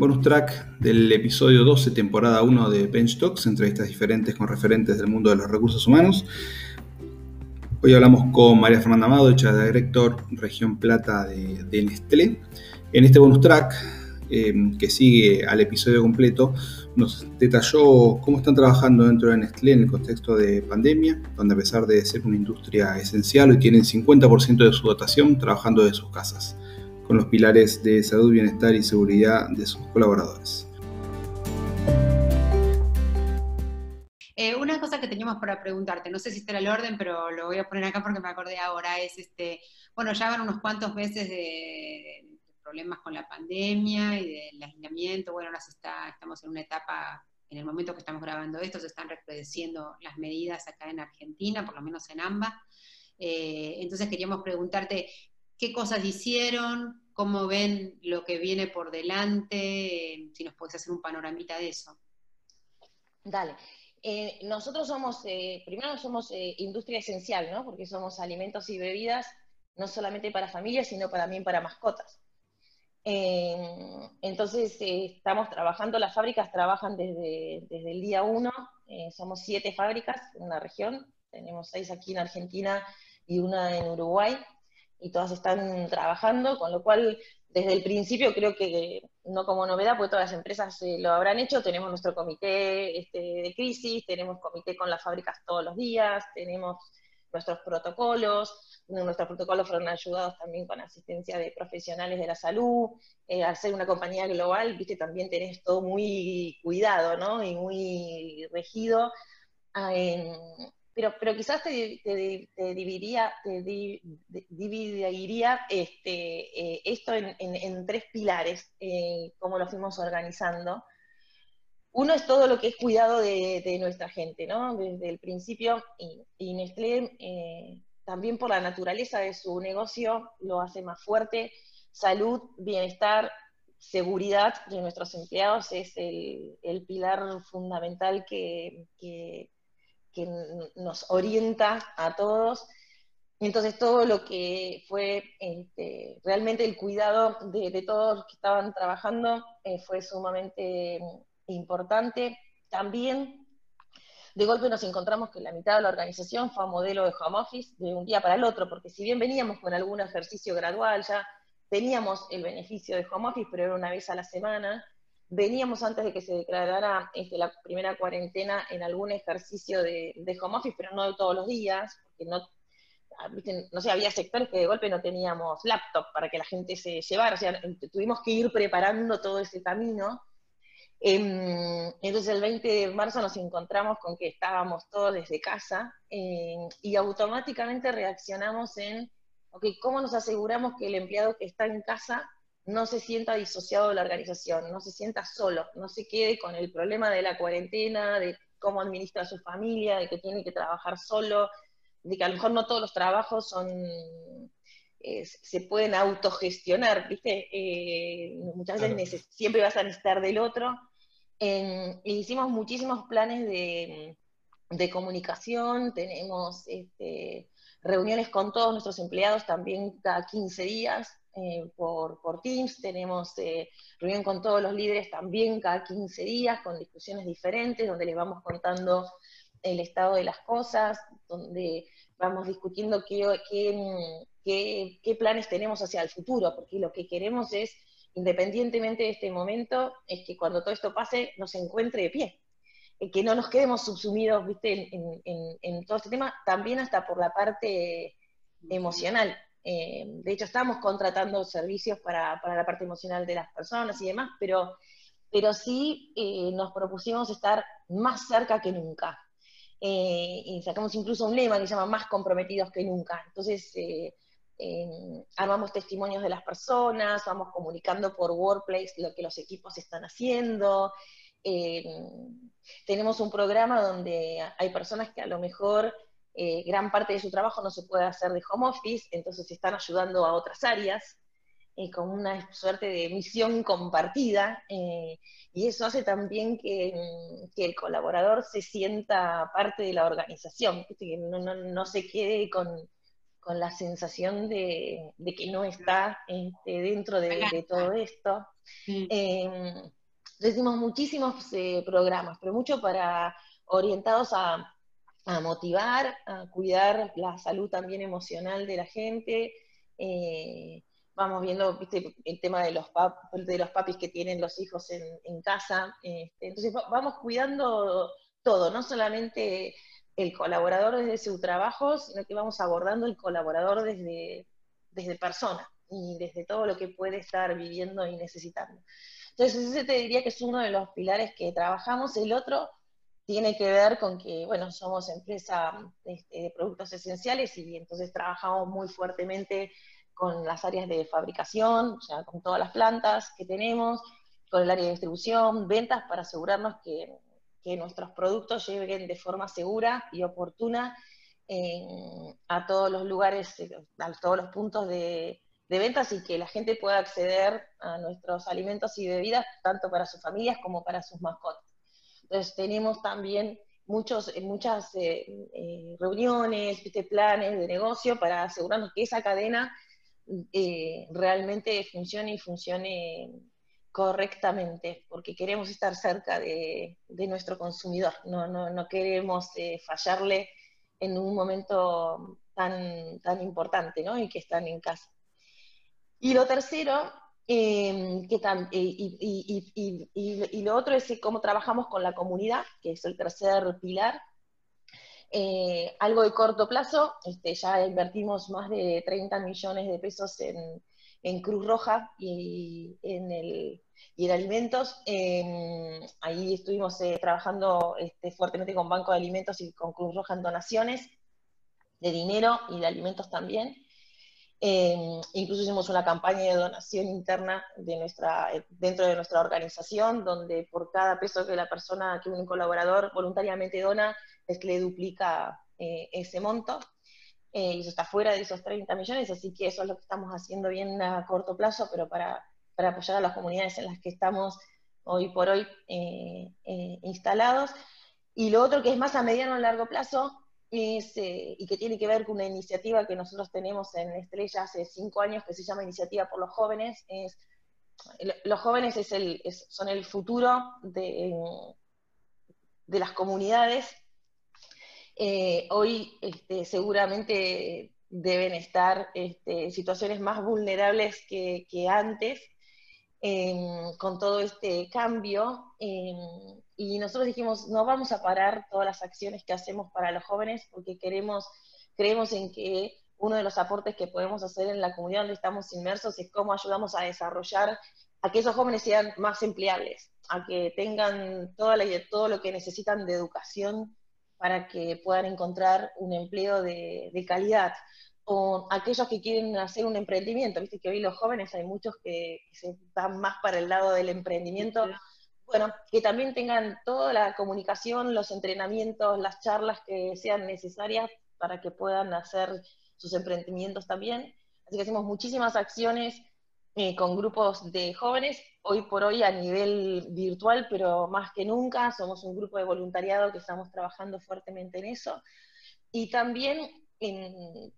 bonus track del episodio 12, temporada 1 de Bench Talks, entrevistas diferentes con referentes del mundo de los recursos humanos. Hoy hablamos con María Fernanda Amado, hecha de director Región Plata de, de Nestlé. En este bonus track, eh, que sigue al episodio completo, nos detalló cómo están trabajando dentro de Nestlé en el contexto de pandemia, donde a pesar de ser una industria esencial, hoy tienen 50% de su dotación trabajando de sus casas con los pilares de salud, bienestar y seguridad de sus colaboradores. Eh, una cosa que teníamos para preguntarte, no sé si está el orden, pero lo voy a poner acá porque me acordé ahora, es este, bueno, ya van unos cuantos meses de, problemas con la pandemia y del aislamiento, bueno, ahora está, estamos en una etapa, en el momento que estamos grabando esto, se están recrudeciendo las medidas acá en Argentina, por lo menos en ambas. Eh, entonces queríamos preguntarte qué cosas hicieron, cómo ven lo que viene por delante, si nos puedes hacer un panoramita de eso. Dale. Eh, nosotros somos, eh, primero somos eh, industria esencial, ¿no? Porque somos alimentos y bebidas, no solamente para familias, sino también para mascotas. entonces, estamos trabajando, las fábricas trabajan desde, desde el día uno, somos siete fábricas en la región, tenemos seis aquí en Argentina y una en Uruguay, y todas están trabajando, con lo cual desde el principio creo que no como novedad, porque todas las empresas eh, lo habrán hecho, tenemos nuestro comité este, de crisis, tenemos comité con las fábricas todos los días, tenemos nuestros protocolos, nuestros protocolos fueron ayudados también con asistencia de profesionales de la salud, eh, al ser una compañía global, viste, también tenés todo muy cuidado, ¿no? Y muy regido. Ah, pero, pero quizás te, dividiría, dividiría este, eh, esto en, tres pilares, eh, como lo fuimos organizando. Uno es todo lo que es cuidado de, nuestra gente, ¿no? Desde el principio, y, Nestlé, eh, también por la naturaleza de su negocio, lo hace más fuerte. Salud, bienestar, seguridad de nuestros empleados es el, pilar fundamental que nos orienta a todos. Entonces todo lo que fue este, realmente el cuidado de, todos los que estaban trabajando eh, fue sumamente importante. También de golpe nos encontramos que la mitad de la organización fue a modelo de home office de un día para el otro, porque si bien veníamos con algún ejercicio gradual, ya teníamos el beneficio de home office, pero era una vez a la semana, Veníamos antes de que se declarara este, la primera cuarentena en algún ejercicio de, home office, pero no de todos los días, porque no, ah, no sé, había sectores que de golpe no teníamos laptop para que la gente se llevara, o sea, tuvimos que ir preparando todo ese camino. Em, entonces el 20 de marzo nos encontramos con que estábamos todos desde casa em, y automáticamente reaccionamos en, ok, ¿cómo nos aseguramos que el empleado que está en casa no se sienta disociado de la organización, no se sienta solo, no se quede con el problema de la cuarentena, de cómo administra su familia, de que tiene que trabajar solo, de que a lo mejor no todos los trabajos son eh, se pueden autogestionar, ¿viste? Eh, muchas veces siempre vas a necesitar del otro. hicimos muchísimos planes de, comunicación, tenemos este, reuniones con todos nuestros empleados también cada 15 días, eh, por, por, Teams, tenemos eh, reunión con todos los líderes también cada 15 días, con discusiones diferentes, donde les vamos contando el estado de las cosas, donde vamos discutiendo qué, qué, qué, planes tenemos hacia el futuro, porque lo que queremos es, independientemente de este momento, es que cuando todo esto pase nos encuentre de pie, que no nos quedemos subsumidos ¿viste? En, en, en todo este tema, también hasta por la parte emocional eh, de hecho, estamos contratando servicios para, la parte emocional de las personas y demás, pero, pero sí eh, nos propusimos estar más cerca que nunca. Eh, y sacamos incluso un lema que se llama más comprometidos que nunca. Entonces, armamos testimonios de las personas, vamos comunicando por Workplace lo que los equipos están haciendo. tenemos un programa donde hay personas que a lo mejor eh, gran parte de su trabajo no se puede hacer de home office, entonces están ayudando a otras áreas eh, con una suerte de misión compartida, eh, y eso hace también que, mm, que, el colaborador se sienta parte de la organización, que no, no, no se quede con, con, la sensación de, de que no está este, dentro de, de todo esto. Eh, hicimos muchísimos eh, programas, pero mucho para orientados a, motivar, a cuidar la salud también emocional de la gente. Eh, vamos viendo el tema de los, de los papis que tienen los hijos en, casa. Este, entonces vamos cuidando todo, no solamente el colaborador desde su trabajo, sino que vamos abordando el colaborador desde, desde persona y desde todo lo que puede estar viviendo y necesitando. Entonces, ese te diría que es uno de los pilares que trabajamos. El otro tiene que ver con que, bueno, somos empresa este, de productos esenciales y entonces trabajamos muy fuertemente con las áreas de fabricación, o sea, con todas las plantas que tenemos, con el área de distribución, ventas, para asegurarnos que nuestros productos lleguen de forma segura y oportuna a todos los lugares, eh, a todos los puntos de, ventas y que la gente pueda acceder a nuestros alimentos y bebidas, tanto para sus familias como para sus mascotas. Entonces tenemos también muchos, eh, muchas eh, reuniones, planes de negocio para asegurarnos que esa cadena realmente funcione y funcione correctamente, porque queremos estar cerca de, nuestro consumidor, no, no, queremos eh, fallarle en un momento tan, tan importante, ¿no? Y que están en casa. Y lo tercero, em, que y, lo otro es cómo trabajamos con la comunidad, que es el tercer pilar. Eh, algo de corto plazo, este, ya invertimos más de 30 millones de pesos en, en Cruz Roja y en, el, y en alimentos. Em, ahí estuvimos eh, trabajando este, fuertemente con Banco de Alimentos y con Cruz Roja en donaciones de dinero y de alimentos también. Em, incluso hicimos una campaña de donación interna de nuestra, eh, dentro de nuestra organización, donde por cada peso que la persona, que un colaborador voluntariamente dona, es que le duplica eh, ese monto. Eh, y eso está fuera de esos 30 millones, así que eso es lo que estamos haciendo bien a corto plazo, pero para, para apoyar a las comunidades en las que estamos hoy por hoy eh, eh, instalados. Y lo otro que es más a mediano y largo plazo, es, y que tiene que ver con una iniciativa que nosotros tenemos en Estrella hace cinco años, que se llama Iniciativa por los Jóvenes, es los jóvenes son el futuro de, de las comunidades. Eh, hoy este, seguramente deben estar este, situaciones más vulnerables que, antes em, con todo este cambio. Em, y nosotros dijimos, no vamos a parar todas las acciones que hacemos para los jóvenes porque queremos, creemos en que uno de los aportes que podemos hacer en la comunidad donde estamos inmersos es cómo ayudamos a desarrollar a que esos jóvenes sean más empleables, a que tengan toda la, todo lo que necesitan de educación para que puedan encontrar un empleo de, calidad. O aquellos que quieren hacer un emprendimiento, viste que hoy los jóvenes hay muchos que, se van más para el lado del emprendimiento. Bueno, que también tengan toda la comunicación, los entrenamientos, las charlas que sean necesarias para que puedan hacer sus emprendimientos también. Así que hacemos muchísimas acciones eh, con grupos de jóvenes, hoy por hoy a nivel virtual, pero más que nunca somos un grupo de voluntariado que estamos trabajando fuertemente en eso. Y también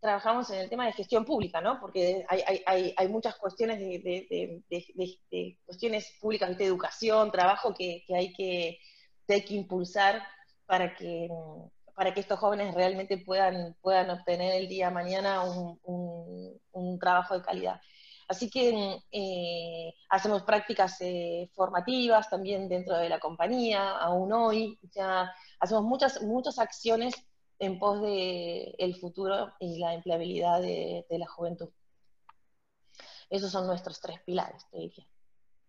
trabajamos en el tema de gestión pública, ¿no? Porque hay, muchas cuestiones de, cuestiones públicas de educación, trabajo que, hay que, que impulsar para que, para que estos jóvenes realmente puedan, puedan obtener el día de mañana un trabajo de calidad. Así que eh, hacemos prácticas eh, formativas también dentro de la compañía, aún hoy, ya hacemos muchas, muchas acciones en pos de el futuro y la empleabilidad de, la juventud. Esos son nuestros tres pilares, te diría,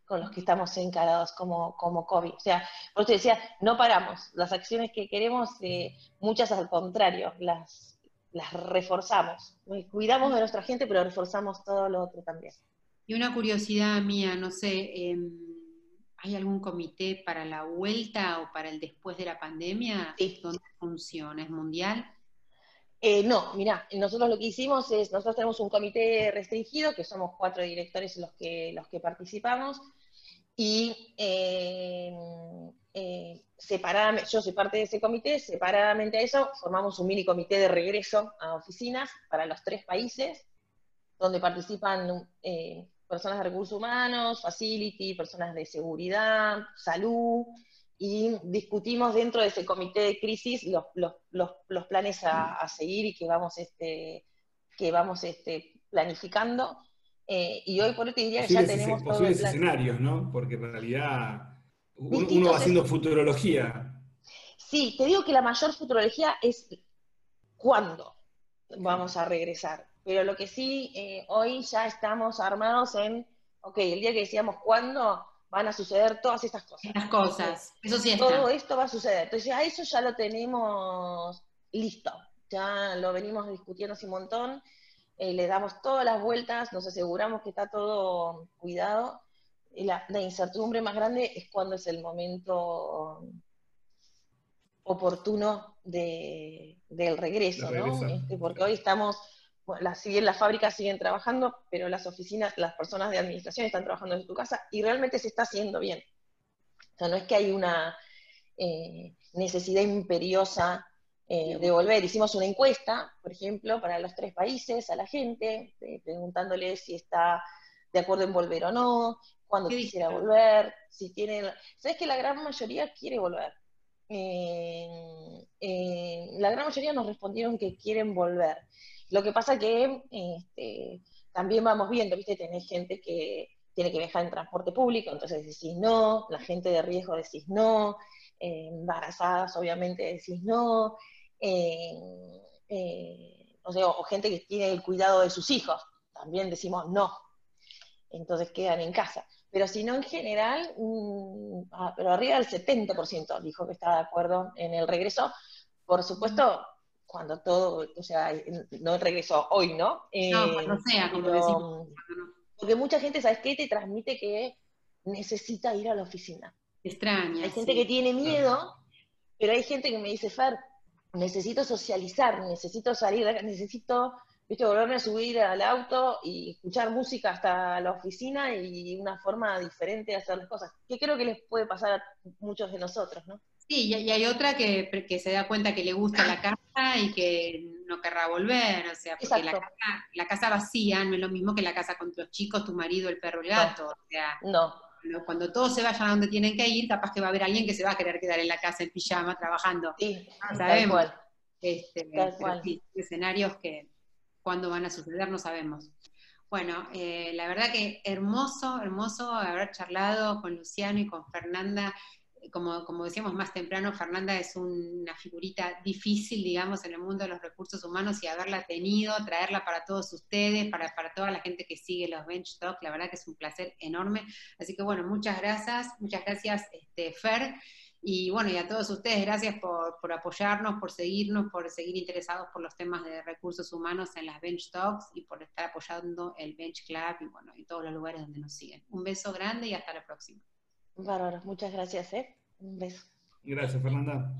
con los que estamos encarados como, como COVID. O sea, por eso decía, no paramos. Las acciones que queremos, eh, muchas al contrario, las, las reforzamos. Cuidamos de nuestra gente, pero reforzamos todo lo otro también. Y una curiosidad mía, no sé, em, ¿hay algún comité para la vuelta o para el después de la pandemia? Sí. ¿Dónde funciona? ¿Es mundial? Eh, no, mira, nosotros lo que hicimos es, nosotros tenemos un comité restringido, que somos cuatro directores los que, los que participamos, y eh, eh, separadamente, yo soy parte de ese comité, separadamente a eso formamos un mini comité de regreso a oficinas para los tres países, donde participan personas de recursos humanos, facility, personas de seguridad, salud, y discutimos dentro de ese comité de crisis los, los, planes a, seguir y que vamos, este, que vamos este, planificando. Eh, y hoy por hoy te diría que ya tenemos posibles escenarios, ¿no? Porque en realidad uno, va haciendo futurología. Sí, te digo que la mayor futurología es cuándo vamos a regresar. Pero lo que sí, eh, hoy ya estamos armados en, ok, el día que decíamos cuándo, van a suceder todas estas cosas. Las cosas, eso sí está. Todo esto va a suceder. Entonces, a eso ya lo tenemos listo. Ya lo venimos discutiendo hace un montón. Eh, le damos todas las vueltas, nos aseguramos que está todo cuidado. Y la, incertidumbre más grande es cuando es el momento oportuno de, del regreso, ¿no? Este, porque hoy estamos si bien las fábricas siguen trabajando, pero las oficinas, las personas de administración están trabajando en tu casa y realmente se está haciendo bien. O sea, no es que hay una eh, necesidad imperiosa eh, de volver. Hicimos una encuesta, por ejemplo, para los tres países a la gente, eh, preguntándole si está de acuerdo en volver o no, cuándo quisiera volver, si tienen... Sabes que la gran mayoría quiere volver. La gran mayoría nos respondieron que quieren volver. Lo que pasa que este, también vamos viendo, ¿viste? Tenés gente que tiene que viajar en transporte público, entonces decís no, la gente de riesgo decís no, eh, embarazadas obviamente decís no, eh, eh, o, sea, o gente que tiene el cuidado de sus hijos, también decimos no, entonces quedan en casa. Pero si no, en general, mm, ah, pero arriba del 70% dijo que estaba de acuerdo en el regreso. Por supuesto, cuando todo, o sea, no regresó hoy, ¿no? no, cuando eh, sea, como decimos. Porque mucha gente, ¿sabes qué? Te transmite que necesita ir a la oficina. Extraña. Hay gente que tiene miedo, pero hay gente que me dice, Fer, necesito socializar, necesito salir, necesito, viste, volverme a subir al auto y escuchar música hasta la oficina y una forma diferente de hacer las cosas. Que creo que les puede pasar a muchos de nosotros, ¿no? Sí, y hay otra que, que, se da cuenta que le gusta la casa y que no querrá volver, o sea, porque la casa, la casa, vacía no es lo mismo que la casa con los chicos, tu marido, el perro, el gato, o sea, no. Cuando todos se vayan a donde tienen que ir, capaz que va a haber alguien que se va a querer quedar en la casa en pijama trabajando. Sí, no sabemos. Este, escenarios que cuándo van a suceder no sabemos. Bueno, eh, la verdad que hermoso, hermoso haber charlado con Luciano y con Fernanda como, como decíamos más temprano, Fernanda es una figurita difícil, digamos, en el mundo de los recursos humanos y haberla tenido, traerla para todos ustedes, para, para toda la gente que sigue los Bench Talk, la verdad que es un placer enorme. Así que bueno, muchas gracias, muchas gracias este, Fer. Y bueno, y a todos ustedes, gracias por, por, apoyarnos, por seguirnos, por seguir interesados por los temas de recursos humanos en las Bench Talks y por estar apoyando el Bench Club y bueno, y todos los lugares donde nos siguen. Un beso grande y hasta la próxima. Bárbaro, muchas gracias, ¿eh? Un beso. Gracias, Fernanda.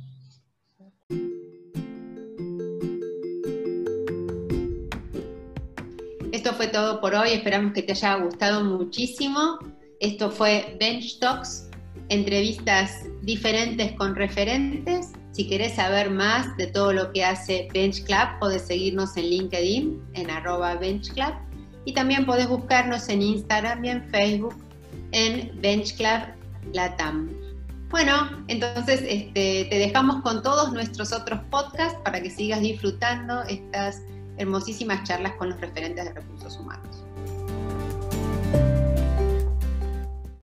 Esto fue todo por hoy, esperamos que te haya gustado muchísimo. Esto fue Bench Talks, entrevistas diferentes con referentes. Si querés saber más de todo lo que hace Bench Club, podés seguirnos en LinkedIn, en arroba Bench Club. Y también podés buscarnos en Instagram y en Facebook en Bench Club Latam. Bueno, entonces este, te dejamos con todos nuestros otros podcasts para que sigas disfrutando estas hermosísimas charlas con los referentes de recursos humanos.